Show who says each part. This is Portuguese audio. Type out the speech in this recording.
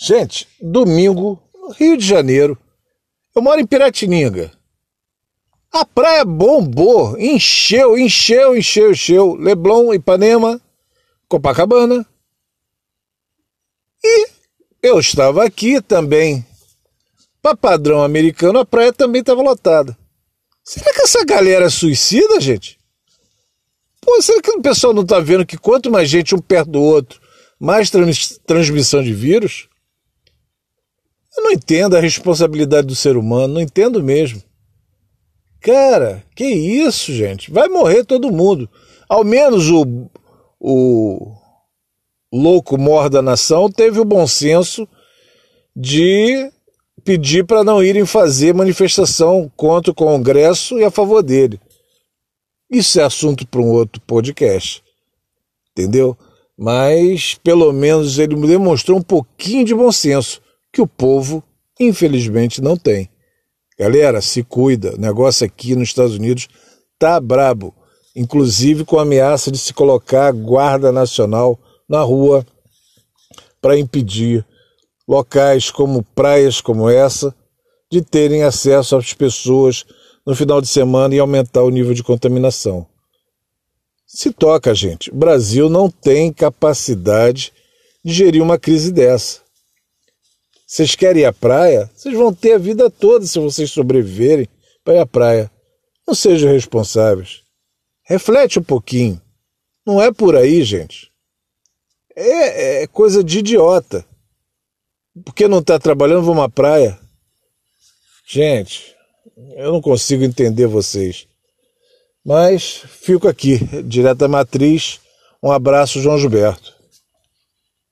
Speaker 1: Gente, domingo, Rio de Janeiro. Eu moro em Piratininga. A praia bombou, encheu, encheu, encheu, encheu. Leblon, Ipanema, Copacabana. E eu estava aqui também. Para padrão americano, a praia também estava lotada. Será que essa galera é suicida, gente? Pô, será que o pessoal não está vendo que quanto mais gente um perto do outro, mais trans transmissão de vírus? Eu não entendo a responsabilidade do ser humano, não entendo mesmo. Cara, que isso, gente? Vai morrer todo mundo. Ao menos o, o louco mor da nação teve o bom senso de pedir para não irem fazer manifestação contra o Congresso e a favor dele. Isso é assunto para um outro podcast. Entendeu? Mas pelo menos ele demonstrou um pouquinho de bom senso que o povo, infelizmente, não tem. Galera, se cuida. O negócio aqui nos Estados Unidos tá brabo. Inclusive com a ameaça de se colocar guarda nacional na rua para impedir locais como praias como essa de terem acesso às pessoas no final de semana e aumentar o nível de contaminação. Se toca, gente. O Brasil não tem capacidade de gerir uma crise dessa. Vocês querem ir à praia? Vocês vão ter a vida toda se vocês sobreviverem para ir à praia. Não sejam responsáveis. Reflete um pouquinho. Não é por aí, gente. É, é coisa de idiota. Porque não está trabalhando, vamos à praia. Gente, eu não consigo entender vocês. Mas fico aqui, direto da matriz. Um abraço, João Gilberto.